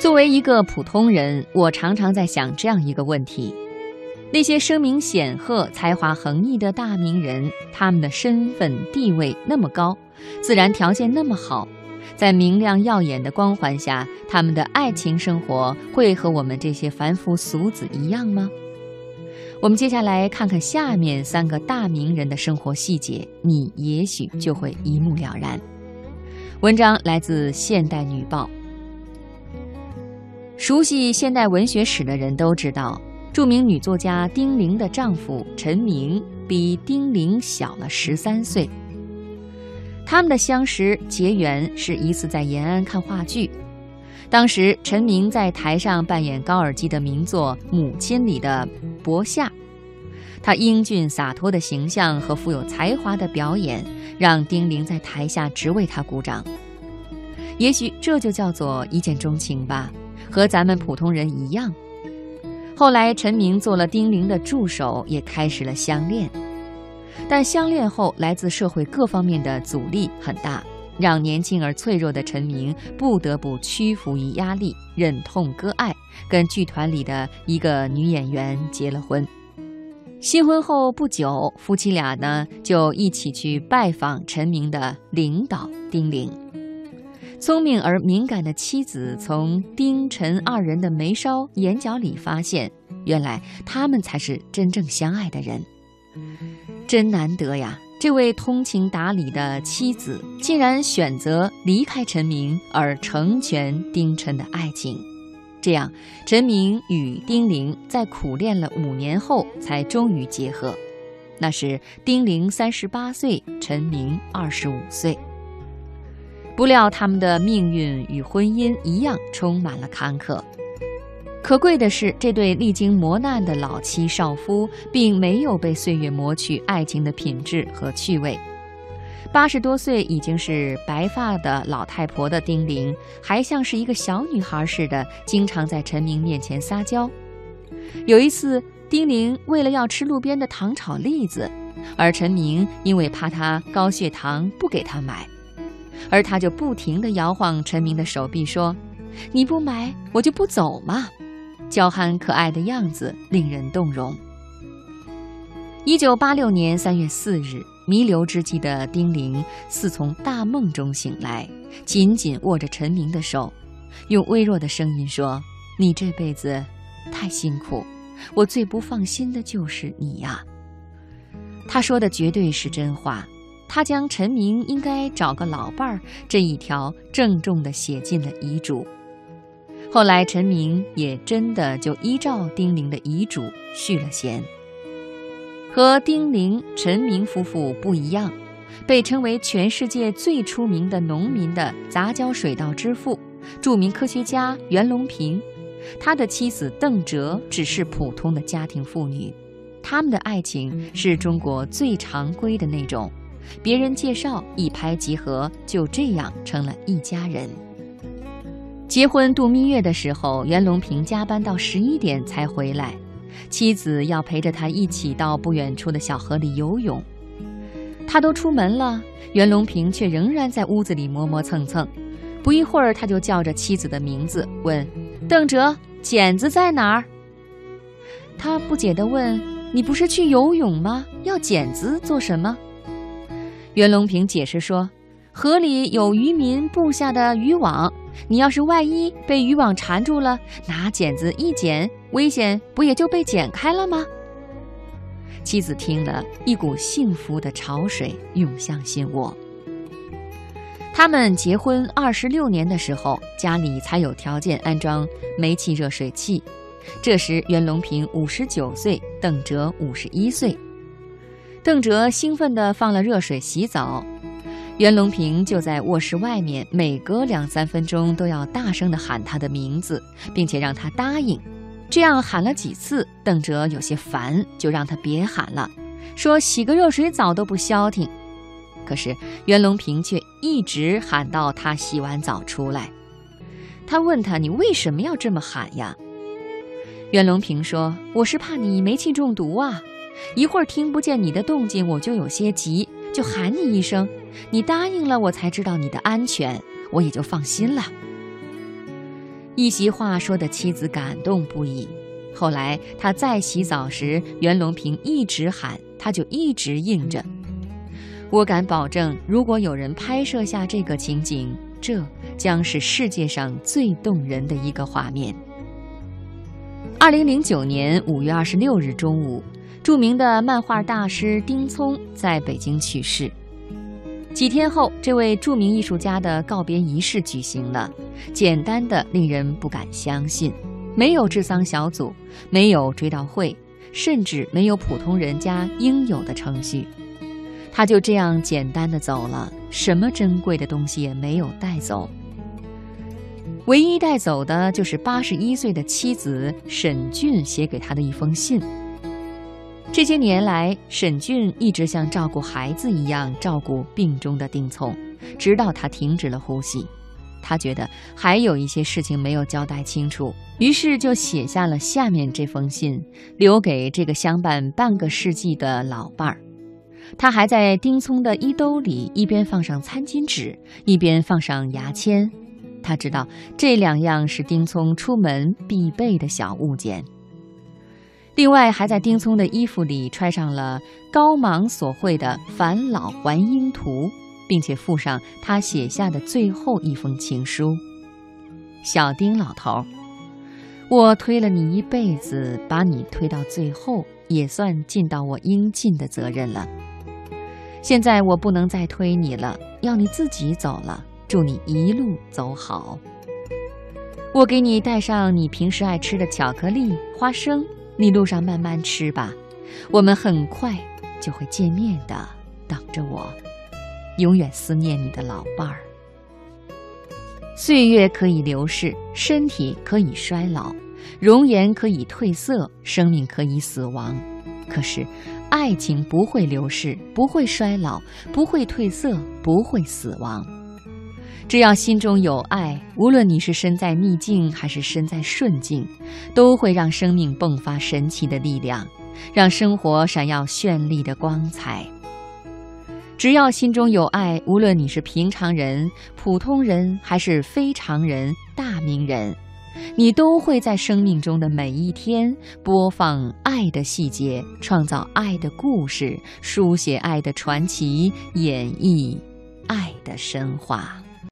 作为一个普通人，我常常在想这样一个问题：那些声名显赫、才华横溢的大名人，他们的身份地位那么高，自然条件那么好，在明亮耀眼的光环下，他们的爱情生活会和我们这些凡夫俗子一样吗？我们接下来看看下面三个大名人的生活细节，你也许就会一目了然。文章来自《现代女报》。熟悉现代文学史的人都知道，著名女作家丁玲的丈夫陈明比丁玲小了十三岁。他们的相识结缘是一次在延安看话剧，当时陈明在台上扮演高尔基的名作《母亲》里的伯夏，他英俊洒脱的形象和富有才华的表演，让丁玲在台下直为他鼓掌。也许这就叫做一见钟情吧。和咱们普通人一样，后来陈明做了丁玲的助手，也开始了相恋。但相恋后，来自社会各方面的阻力很大，让年轻而脆弱的陈明不得不屈服于压力，忍痛割爱，跟剧团里的一个女演员结了婚。新婚后不久，夫妻俩呢就一起去拜访陈明的领导丁玲。聪明而敏感的妻子从丁陈二人的眉梢、眼角里发现，原来他们才是真正相爱的人。真难得呀！这位通情达理的妻子竟然选择离开陈明，而成全丁陈的爱情。这样，陈明与丁玲在苦练了五年后，才终于结合。那时，丁玲三十八岁，陈明二十五岁。不料他们的命运与婚姻一样，充满了坎坷。可贵的是，这对历经磨难的老妻少夫，并没有被岁月磨去爱情的品质和趣味。八十多岁已经是白发的老太婆的丁玲，还像是一个小女孩似的，经常在陈明面前撒娇。有一次，丁玲为了要吃路边的糖炒栗子，而陈明因为怕她高血糖，不给她买。而他就不停地摇晃陈明的手臂，说：“你不买，我就不走嘛。”娇憨可爱的样子令人动容。一九八六年三月四日，弥留之际的丁玲似从大梦中醒来，紧紧握着陈明的手，用微弱的声音说：“你这辈子太辛苦，我最不放心的就是你呀。”他说的绝对是真话。他将陈明应该找个老伴儿这一条郑重地写进了遗嘱。后来，陈明也真的就依照丁玲的遗嘱续了弦。和丁玲、陈明夫妇不一样，被称为全世界最出名的农民的杂交水稻之父、著名科学家袁隆平，他的妻子邓哲只是普通的家庭妇女。他们的爱情是中国最常规的那种。别人介绍一拍即合，就这样成了一家人。结婚度蜜月的时候，袁隆平加班到十一点才回来，妻子要陪着他一起到不远处的小河里游泳。他都出门了，袁隆平却仍然在屋子里磨磨蹭蹭。不一会儿，他就叫着妻子的名字，问：“邓哲，剪子在哪儿？”他不解地问：“你不是去游泳吗？要剪子做什么？”袁隆平解释说：“河里有渔民布下的渔网，你要是万一被渔网缠住了，拿剪子一剪，危险不也就被剪开了吗？”妻子听了一股幸福的潮水涌向心窝。他们结婚二十六年的时候，家里才有条件安装煤气热水器。这时袁隆平五十九岁，邓哲五十一岁。邓哲兴奋地放了热水洗澡，袁隆平就在卧室外面，每隔两三分钟都要大声地喊他的名字，并且让他答应。这样喊了几次，邓哲有些烦，就让他别喊了，说洗个热水澡都不消停。可是袁隆平却一直喊到他洗完澡出来。他问他：“你为什么要这么喊呀？”袁隆平说：“我是怕你煤气中毒啊。”一会儿听不见你的动静，我就有些急，就喊你一声，你答应了，我才知道你的安全，我也就放心了。一席话说的妻子感动不已。后来他再洗澡时，袁隆平一直喊，他就一直应着。我敢保证，如果有人拍摄下这个情景，这将是世界上最动人的一个画面。二零零九年五月二十六日中午，著名的漫画大师丁聪在北京去世。几天后，这位著名艺术家的告别仪式举行了，简单的令人不敢相信，没有治丧小组，没有追悼会，甚至没有普通人家应有的程序。他就这样简单的走了，什么珍贵的东西也没有带走。唯一带走的就是八十一岁的妻子沈俊写给他的一封信。这些年来，沈俊一直像照顾孩子一样照顾病中的丁聪，直到他停止了呼吸。他觉得还有一些事情没有交代清楚，于是就写下了下面这封信，留给这个相伴半个世纪的老伴儿。他还在丁聪的衣兜里一边放上餐巾纸，一边放上牙签。他知道这两样是丁聪出门必备的小物件。另外，还在丁聪的衣服里揣上了高芒所绘的《返老还婴图》，并且附上他写下的最后一封情书：“小丁老头，我推了你一辈子，把你推到最后，也算尽到我应尽的责任了。”现在我不能再推你了，要你自己走了。祝你一路走好。我给你带上你平时爱吃的巧克力、花生，你路上慢慢吃吧。我们很快就会见面的，等着我。永远思念你的老伴儿。岁月可以流逝，身体可以衰老，容颜可以褪色，生命可以死亡。可是。爱情不会流逝，不会衰老，不会褪色，不会死亡。只要心中有爱，无论你是身在逆境还是身在顺境，都会让生命迸发神奇的力量，让生活闪耀绚丽的光彩。只要心中有爱，无论你是平常人、普通人还是非常人、大名人。你都会在生命中的每一天播放爱的细节，创造爱的故事，书写爱的传奇，演绎爱的神话。